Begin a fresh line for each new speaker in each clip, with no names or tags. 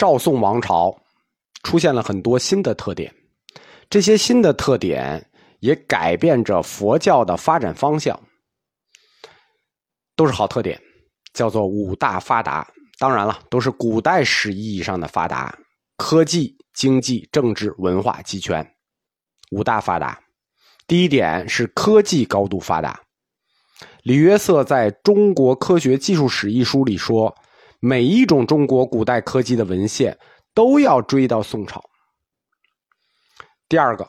赵宋王朝出现了很多新的特点，这些新的特点也改变着佛教的发展方向，都是好特点，叫做五大发达。当然了，都是古代史意义上的发达，科技、经济、政治、文化齐全，五大发达。第一点是科技高度发达。李约瑟在中国科学技术史一书里说。每一种中国古代科技的文献都要追到宋朝。第二个，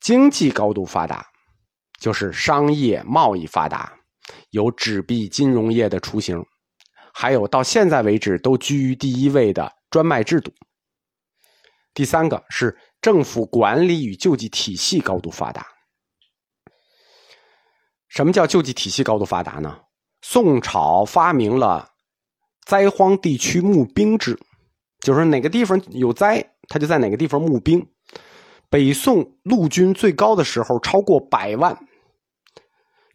经济高度发达，就是商业贸易发达，有纸币金融业的雏形，还有到现在为止都居于第一位的专卖制度。第三个是政府管理与救济体系高度发达。什么叫救济体系高度发达呢？宋朝发明了。灾荒地区募兵制，就是哪个地方有灾，他就在哪个地方募兵。北宋陆军最高的时候超过百万，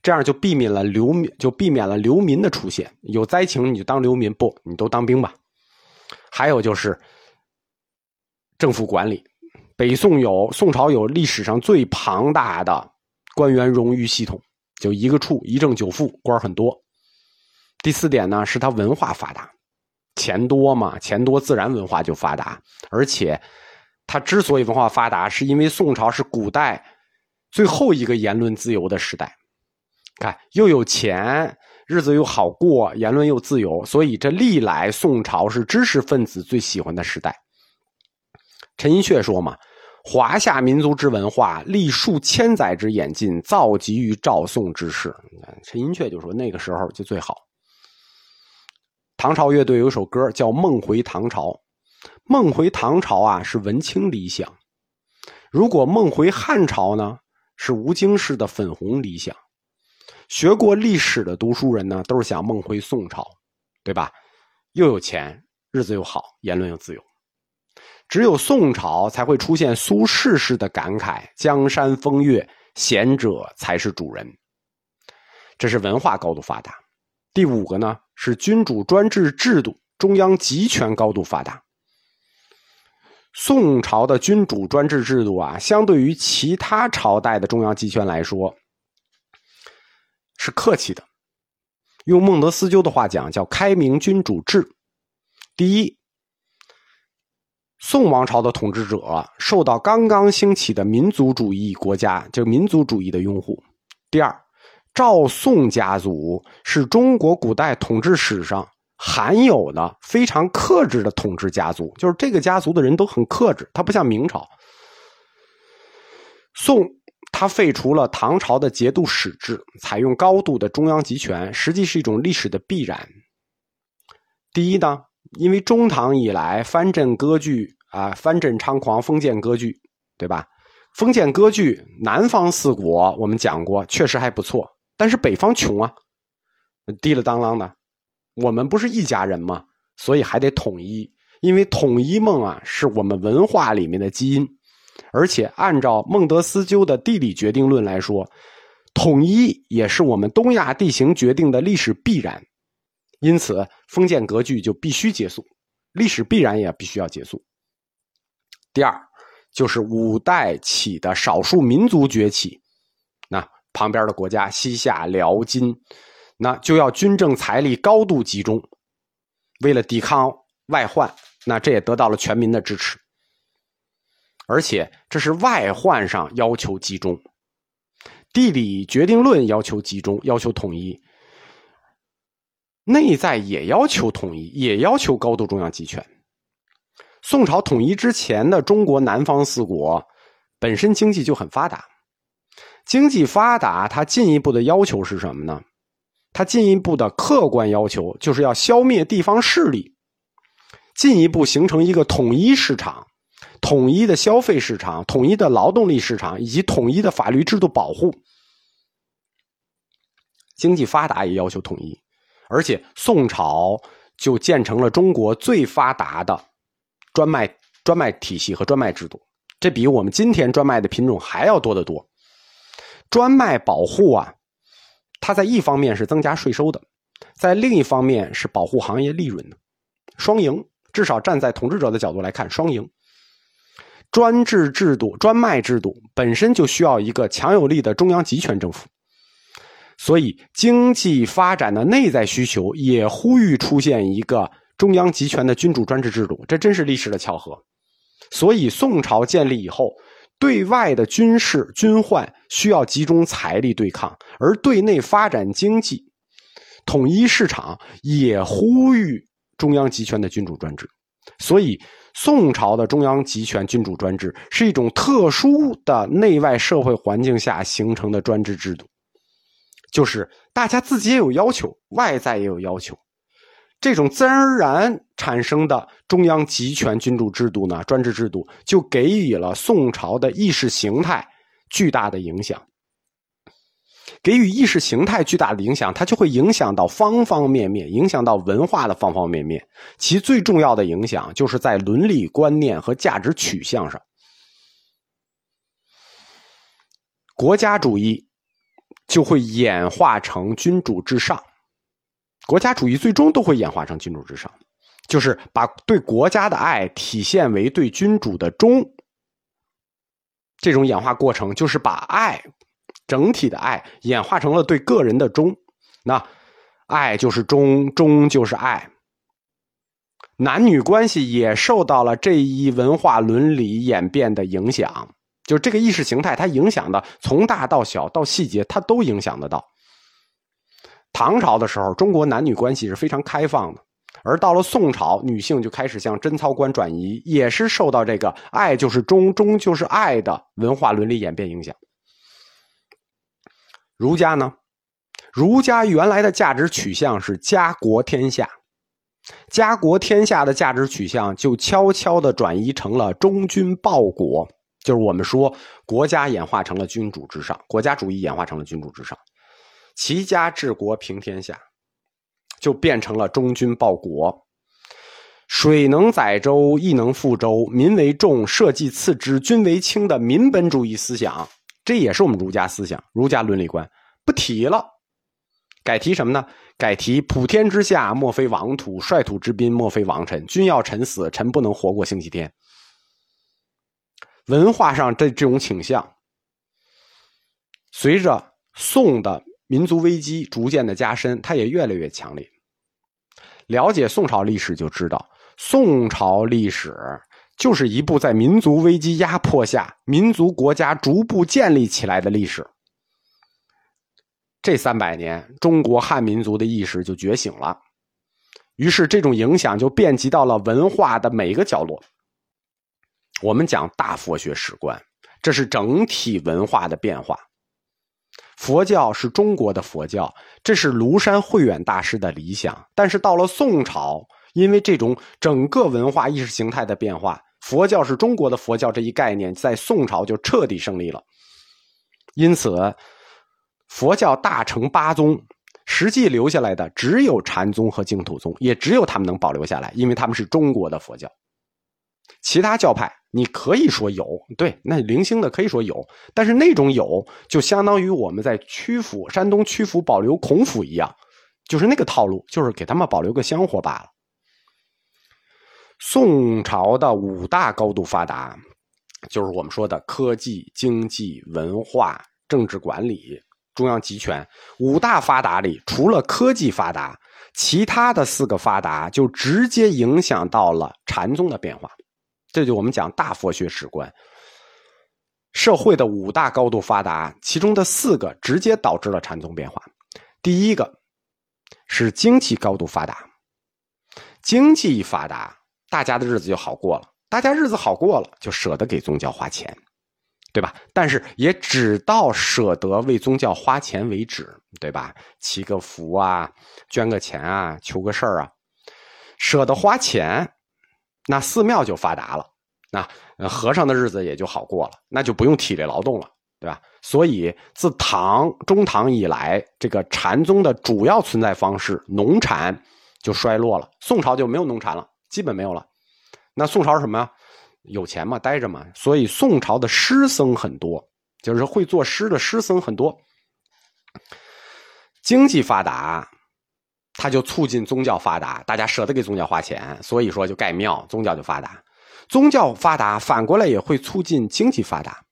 这样就避免了流民，就避免了流民的出现。有灾情你就当流民，不，你都当兵吧。还有就是政府管理，北宋有宋朝有历史上最庞大的官员荣誉系统，就一个处一正九副，官很多。第四点呢，是它文化发达，钱多嘛，钱多自然文化就发达。而且，它之所以文化发达，是因为宋朝是古代最后一个言论自由的时代。看，又有钱，日子又好过，言论又自由，所以这历来宋朝是知识分子最喜欢的时代。陈寅恪说嘛：“华夏民族之文化，历数千载之演进，造极于赵宋之世。”陈寅恪就说：“那个时候就最好。”唐朝乐队有首歌叫《梦回唐朝》，梦回唐朝啊是文青理想；如果梦回汉朝呢，是吴京式的粉红理想。学过历史的读书人呢，都是想梦回宋朝，对吧？又有钱，日子又好，言论又自由。只有宋朝才会出现苏轼式的感慨：“江山风月，贤者才是主人。”这是文化高度发达。第五个呢？是君主专制制度，中央集权高度发达。宋朝的君主专制制度啊，相对于其他朝代的中央集权来说，是客气的。用孟德斯鸠的话讲，叫开明君主制。第一，宋王朝的统治者受到刚刚兴起的民族主义国家，就民族主义的拥护。第二。赵宋家族是中国古代统治史上罕有的非常克制的统治家族，就是这个家族的人都很克制，他不像明朝。宋他废除了唐朝的节度使制，采用高度的中央集权，实际是一种历史的必然。第一呢，因为中唐以来藩镇割据啊，藩镇猖狂，封建割据，对吧？封建割据，南方四国我们讲过，确实还不错。但是北方穷啊，滴了当啷的，我们不是一家人吗？所以还得统一，因为统一梦啊是我们文化里面的基因，而且按照孟德斯鸠的地理决定论来说，统一也是我们东亚地形决定的历史必然，因此封建割据就必须结束，历史必然也必须要结束。第二，就是五代起的少数民族崛起。旁边的国家西夏、辽、金，那就要军政财力高度集中，为了抵抗外患，那这也得到了全民的支持。而且这是外患上要求集中，地理决定论要求集中，要求统一，内在也要求统一，也要求高度中央集权。宋朝统一之前的中国南方四国，本身经济就很发达。经济发达，它进一步的要求是什么呢？它进一步的客观要求就是要消灭地方势力，进一步形成一个统一市场、统一的消费市场、统一的劳动力市场以及统一的法律制度保护。经济发达也要求统一，而且宋朝就建成了中国最发达的专卖专卖体系和专卖制度，这比我们今天专卖的品种还要多得多。专卖保护啊，它在一方面是增加税收的，在另一方面是保护行业利润的，双赢，至少站在统治者的角度来看，双赢。专制制度、专卖制度本身就需要一个强有力的中央集权政府，所以经济发展的内在需求也呼吁出现一个中央集权的君主专制制度。这真是历史的巧合。所以宋朝建立以后，对外的军事军患需要集中财力对抗，而对内发展经济、统一市场也呼吁中央集权的君主专制。所以。宋朝的中央集权君主专制是一种特殊的内外社会环境下形成的专制制度，就是大家自己也有要求，外在也有要求，这种自然而然产生的中央集权君主制度呢，专制制度就给予了宋朝的意识形态巨大的影响。给予意识形态巨大的影响，它就会影响到方方面面，影响到文化的方方面面。其最重要的影响，就是在伦理观念和价值取向上。国家主义就会演化成君主至上，国家主义最终都会演化成君主至上，就是把对国家的爱体现为对君主的忠。这种演化过程，就是把爱。整体的爱演化成了对个人的忠，那爱就是忠，忠就是爱。男女关系也受到了这一文化伦理演变的影响，就这个意识形态，它影响的从大到小到细节，它都影响得到。唐朝的时候，中国男女关系是非常开放的，而到了宋朝，女性就开始向贞操观转移，也是受到这个爱就是忠，忠就是爱的文化伦理演变影响。儒家呢？儒家原来的价值取向是家国天下，家国天下的价值取向就悄悄的转移成了忠君报国，就是我们说国家演化成了君主至上，国家主义演化成了君主至上，齐家治国平天下，就变成了忠君报国。水能载舟，亦能覆舟，民为重，社稷次之，君为轻的民本主义思想。这也是我们儒家思想、儒家伦理观，不提了，改提什么呢？改提普天之下莫非王土，率土之滨莫非王臣。君要臣死，臣不能活过星期天。文化上这这种倾向，随着宋的民族危机逐渐的加深，它也越来越强烈。了解宋朝历史就知道，宋朝历史。就是一部在民族危机压迫下，民族国家逐步建立起来的历史。这三百年，中国汉民族的意识就觉醒了，于是这种影响就遍及到了文化的每一个角落。我们讲大佛学史观，这是整体文化的变化。佛教是中国的佛教，这是庐山慧远大师的理想。但是到了宋朝，因为这种整个文化意识形态的变化。佛教是中国的佛教这一概念，在宋朝就彻底胜利了。因此，佛教大成八宗，实际留下来的只有禅宗和净土宗，也只有他们能保留下来，因为他们是中国的佛教。其他教派，你可以说有，对，那零星的可以说有，但是那种有，就相当于我们在曲阜、山东曲阜保留孔府一样，就是那个套路，就是给他们保留个香火罢了。宋朝的五大高度发达，就是我们说的科技、经济、文化、政治管理、中央集权五大发达里，除了科技发达，其他的四个发达就直接影响到了禅宗的变化。这就我们讲大佛学史观，社会的五大高度发达，其中的四个直接导致了禅宗变化。第一个是经济高度发达，经济一发达。大家的日子就好过了，大家日子好过了，就舍得给宗教花钱，对吧？但是也只到舍得为宗教花钱为止，对吧？祈个福啊，捐个钱啊，求个事儿啊，舍得花钱，那寺庙就发达了，那和尚的日子也就好过了，那就不用体力劳动了，对吧？所以自唐中唐以来，这个禅宗的主要存在方式农禅就衰落了，宋朝就没有农禅了。基本没有了，那宋朝是什么呀？有钱嘛，待着嘛，所以宋朝的诗僧很多，就是会作诗的诗僧很多。经济发达，他就促进宗教发达，大家舍得给宗教花钱，所以说就盖庙，宗教就发达。宗教发达，反过来也会促进经济发达。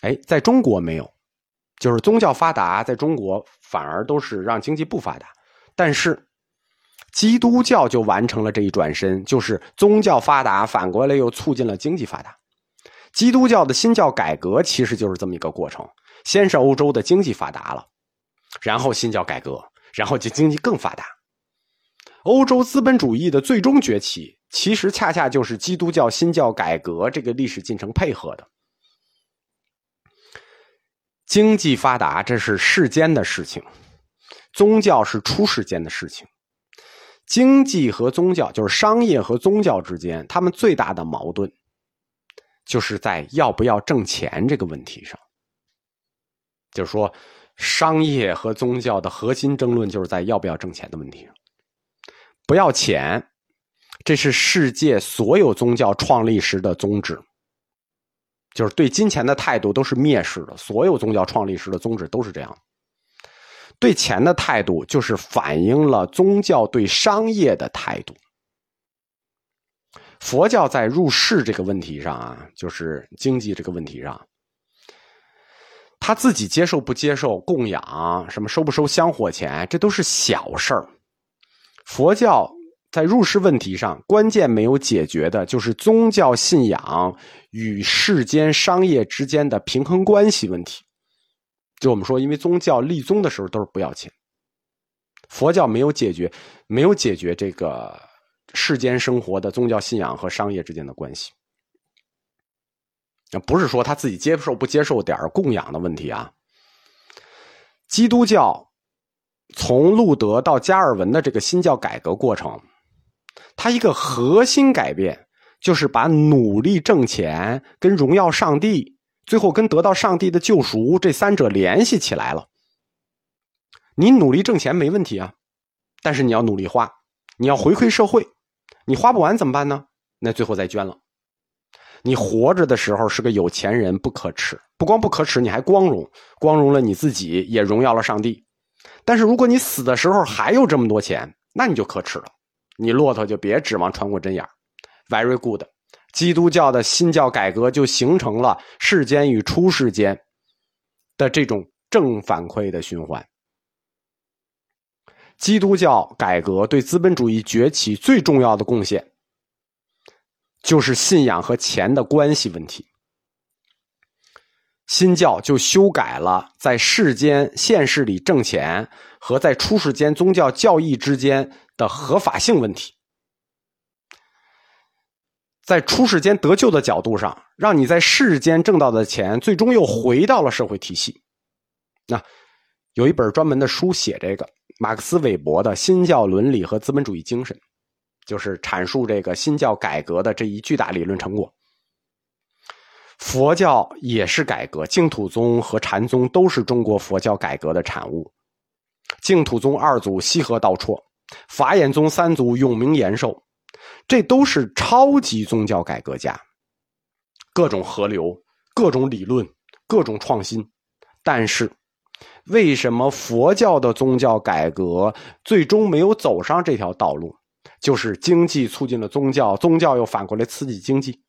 哎，在中国没有，就是宗教发达，在中国反而都是让经济不发达。但是，基督教就完成了这一转身，就是宗教发达，反过来又促进了经济发达。基督教的新教改革其实就是这么一个过程：先是欧洲的经济发达了，然后新教改革，然后就经济更发达。欧洲资本主义的最终崛起。其实恰恰就是基督教新教改革这个历史进程配合的，经济发达这是世间的事情，宗教是出世间的事情。经济和宗教就是商业和宗教之间，他们最大的矛盾，就是在要不要挣钱这个问题上。就是说，商业和宗教的核心争论就是在要不要挣钱的问题上，不要钱。这是世界所有宗教创立时的宗旨，就是对金钱的态度都是蔑视的。所有宗教创立时的宗旨都是这样。对钱的态度，就是反映了宗教对商业的态度。佛教在入世这个问题上啊，就是经济这个问题上，他自己接受不接受供养，什么收不收香火钱，这都是小事儿。佛教。在入世问题上，关键没有解决的就是宗教信仰与世间商业之间的平衡关系问题。就我们说，因为宗教立宗的时候都是不要钱，佛教没有解决，没有解决这个世间生活的宗教信仰和商业之间的关系。那不是说他自己接受不接受点供养的问题啊。基督教从路德到加尔文的这个新教改革过程。它一个核心改变，就是把努力挣钱跟荣耀上帝，最后跟得到上帝的救赎这三者联系起来了。你努力挣钱没问题啊，但是你要努力花，你要回馈社会，你花不完怎么办呢？那最后再捐了。你活着的时候是个有钱人，不可耻，不光不可耻，你还光荣，光荣了你自己，也荣耀了上帝。但是如果你死的时候还有这么多钱，那你就可耻了。你骆驼就别指望穿过针眼 Very good，基督教的新教改革就形成了世间与出世间的这种正反馈的循环。基督教改革对资本主义崛起最重要的贡献，就是信仰和钱的关系问题。新教就修改了在世间现实里挣钱和在出世间宗教教义之间。的合法性问题，在出世间得救的角度上，让你在世间挣到的钱，最终又回到了社会体系。那有一本专门的书写这个，马克思韦伯的《新教伦理和资本主义精神》，就是阐述这个新教改革的这一巨大理论成果。佛教也是改革，净土宗和禅宗都是中国佛教改革的产物。净土宗二祖西河道绰。法眼宗三祖永明延寿，这都是超级宗教改革家，各种河流、各种理论、各种创新。但是，为什么佛教的宗教改革最终没有走上这条道路？就是经济促进了宗教，宗教又反过来刺激经济。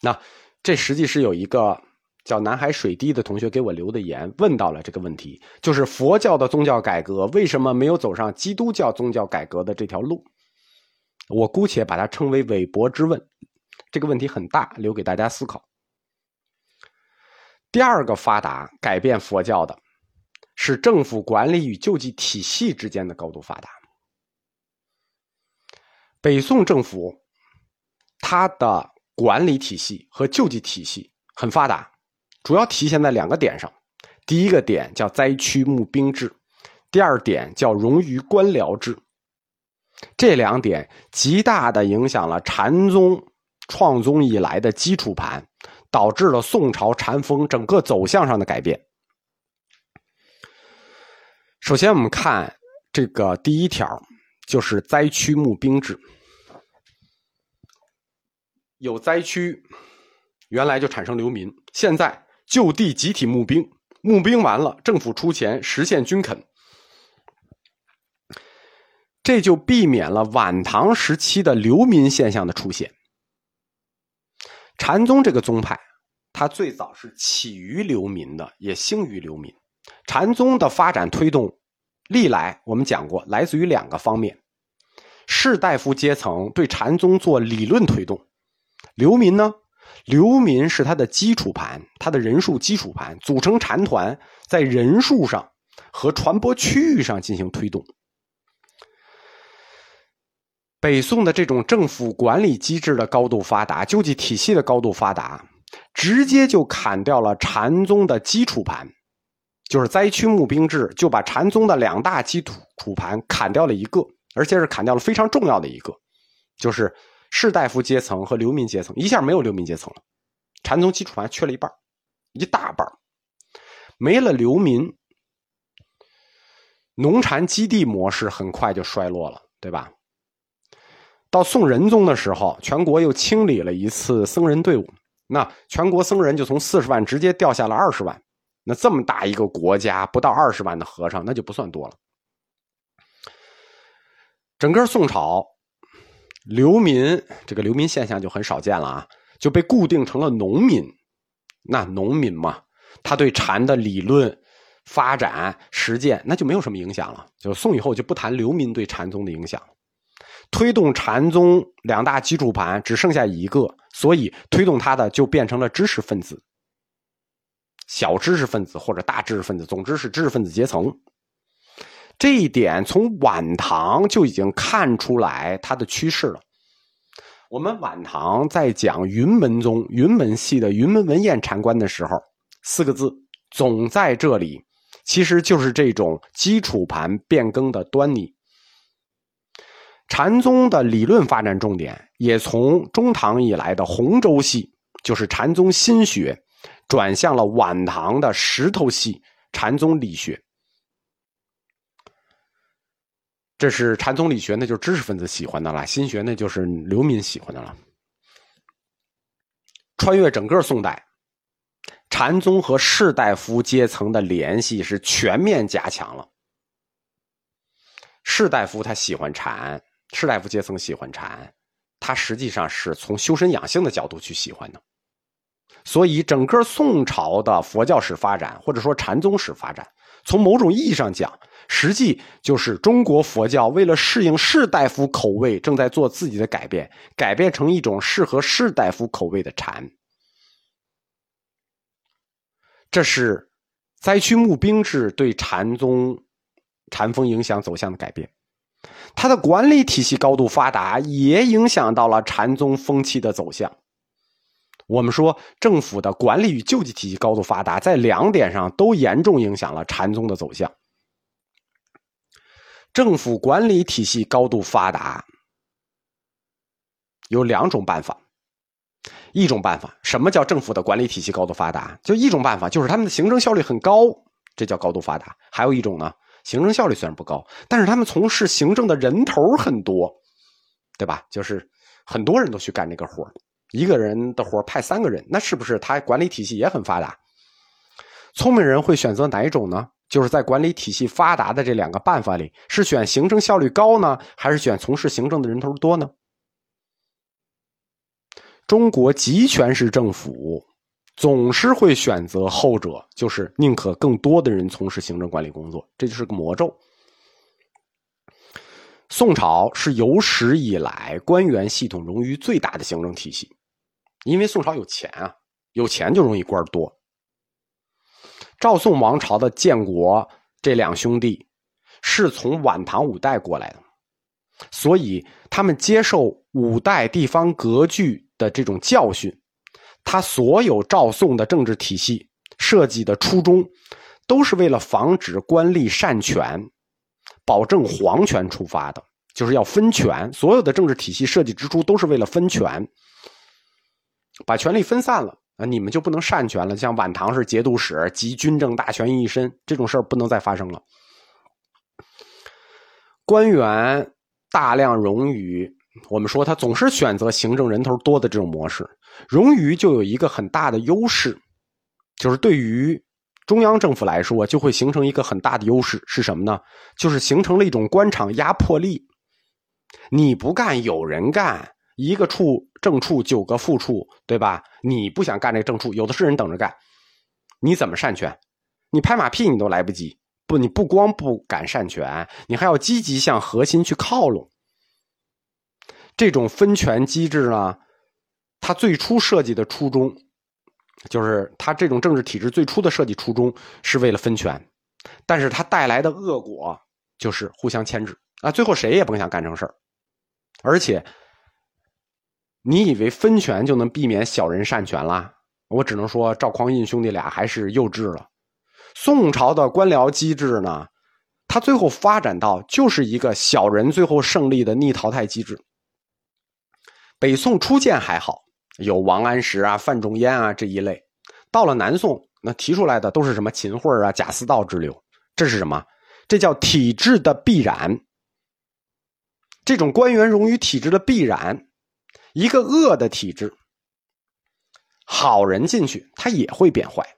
那这实际是有一个。叫南海水滴的同学给我留的言，问到了这个问题，就是佛教的宗教改革为什么没有走上基督教宗教改革的这条路？我姑且把它称为韦伯之问。这个问题很大，留给大家思考。第二个发达改变佛教的，是政府管理与救济体系之间的高度发达。北宋政府，它的管理体系和救济体系很发达。主要体现在两个点上，第一个点叫灾区募兵制，第二点叫冗余官僚制。这两点极大的影响了禅宗创宗以来的基础盘，导致了宋朝禅风整个走向上的改变。首先，我们看这个第一条，就是灾区募兵制。有灾区，原来就产生流民，现在。就地集体募兵，募兵完了，政府出钱实现军垦。这就避免了晚唐时期的流民现象的出现。禅宗这个宗派，它最早是起于流民的，也兴于流民。禅宗的发展推动，历来我们讲过，来自于两个方面：士大夫阶层对禅宗做理论推动，流民呢，流民是它的基础盘，它的人数基础盘，组成禅团，在人数上和传播区域上进行推动。北宋的这种政府管理机制的高度发达，救济体系的高度发达，直接就砍掉了禅宗的基础盘，就是灾区募兵制，就把禅宗的两大基础盘砍掉了一个，而且是砍掉了非常重要的一个，就是士大夫阶层和流民阶层，一下没有流民阶层了，禅宗基础盘缺了一半，一大半，没了流民，农禅基地模式很快就衰落了，对吧？到宋仁宗的时候，全国又清理了一次僧人队伍，那全国僧人就从四十万直接掉下了二十万。那这么大一个国家，不到二十万的和尚，那就不算多了。整个宋朝，流民这个流民现象就很少见了啊，就被固定成了农民。那农民嘛，他对禅的理论发展实践，那就没有什么影响了。就宋以后就不谈流民对禅宗的影响。推动禅宗两大基础盘只剩下一个，所以推动他的就变成了知识分子，小知识分子或者大知识分子，总之是知识分子阶层。这一点从晚唐就已经看出来它的趋势了。我们晚唐在讲云门宗、云门系的云门文彦禅观的时候，四个字总在这里，其实就是这种基础盘变更的端倪。禅宗的理论发展重点也从中唐以来的洪州系，就是禅宗心学，转向了晚唐的石头系禅宗理学。这是禅宗理学，那就是知识分子喜欢的了；心学，那就是流民喜欢的了。穿越整个宋代，禅宗和士大夫阶层的联系是全面加强了。士大夫他喜欢禅。士大夫阶层喜欢禅，他实际上是从修身养性的角度去喜欢的。所以，整个宋朝的佛教史发展，或者说禅宗史发展，从某种意义上讲，实际就是中国佛教为了适应士大夫口味，正在做自己的改变，改变成一种适合士大夫口味的禅。这是灾区募兵制对禅宗禅风影响走向的改变。它的管理体系高度发达，也影响到了禅宗风气的走向。我们说，政府的管理与救济体系高度发达，在两点上都严重影响了禅宗的走向。政府管理体系高度发达，有两种办法。一种办法，什么叫政府的管理体系高度发达？就一种办法，就是他们的行政效率很高，这叫高度发达。还有一种呢？行政效率虽然不高，但是他们从事行政的人头很多，对吧？就是很多人都去干这个活一个人的活派三个人，那是不是他管理体系也很发达？聪明人会选择哪一种呢？就是在管理体系发达的这两个办法里，是选行政效率高呢，还是选从事行政的人头多呢？中国集权式政府。总是会选择后者，就是宁可更多的人从事行政管理工作，这就是个魔咒。宋朝是有史以来官员系统冗余最大的行政体系，因为宋朝有钱啊，有钱就容易官多。赵宋王朝的建国，这两兄弟是从晚唐五代过来的，所以他们接受五代地方割据的这种教训。他所有赵宋的政治体系设计的初衷，都是为了防止官吏擅权，保证皇权出发的，就是要分权。所有的政治体系设计之初，都是为了分权，把权力分散了啊，你们就不能擅权了。像晚唐是节度使集军政大权于一身，这种事儿不能再发生了。官员大量冗余，我们说他总是选择行政人头多的这种模式。冗余就有一个很大的优势，就是对于中央政府来说，就会形成一个很大的优势是什么呢？就是形成了一种官场压迫力。你不干，有人干，一个处正处，九个副处，对吧？你不想干这个正处，有的是人等着干，你怎么擅权？你拍马屁你都来不及。不，你不光不敢擅权，你还要积极向核心去靠拢。这种分权机制呢，它最初设计的初衷，就是它这种政治体制最初的设计初衷是为了分权，但是它带来的恶果就是互相牵制啊，最后谁也甭想干成事。而且，你以为分权就能避免小人擅权啦？我只能说赵匡胤兄弟俩还是幼稚了。宋朝的官僚机制呢，它最后发展到就是一个小人最后胜利的逆淘汰机制。北宋初建还好，有王安石啊、范仲淹啊这一类。到了南宋，那提出来的都是什么秦桧啊、贾似道之流。这是什么？这叫体制的必然。这种官员荣于体制的必然，一个恶的体质，好人进去他也会变坏。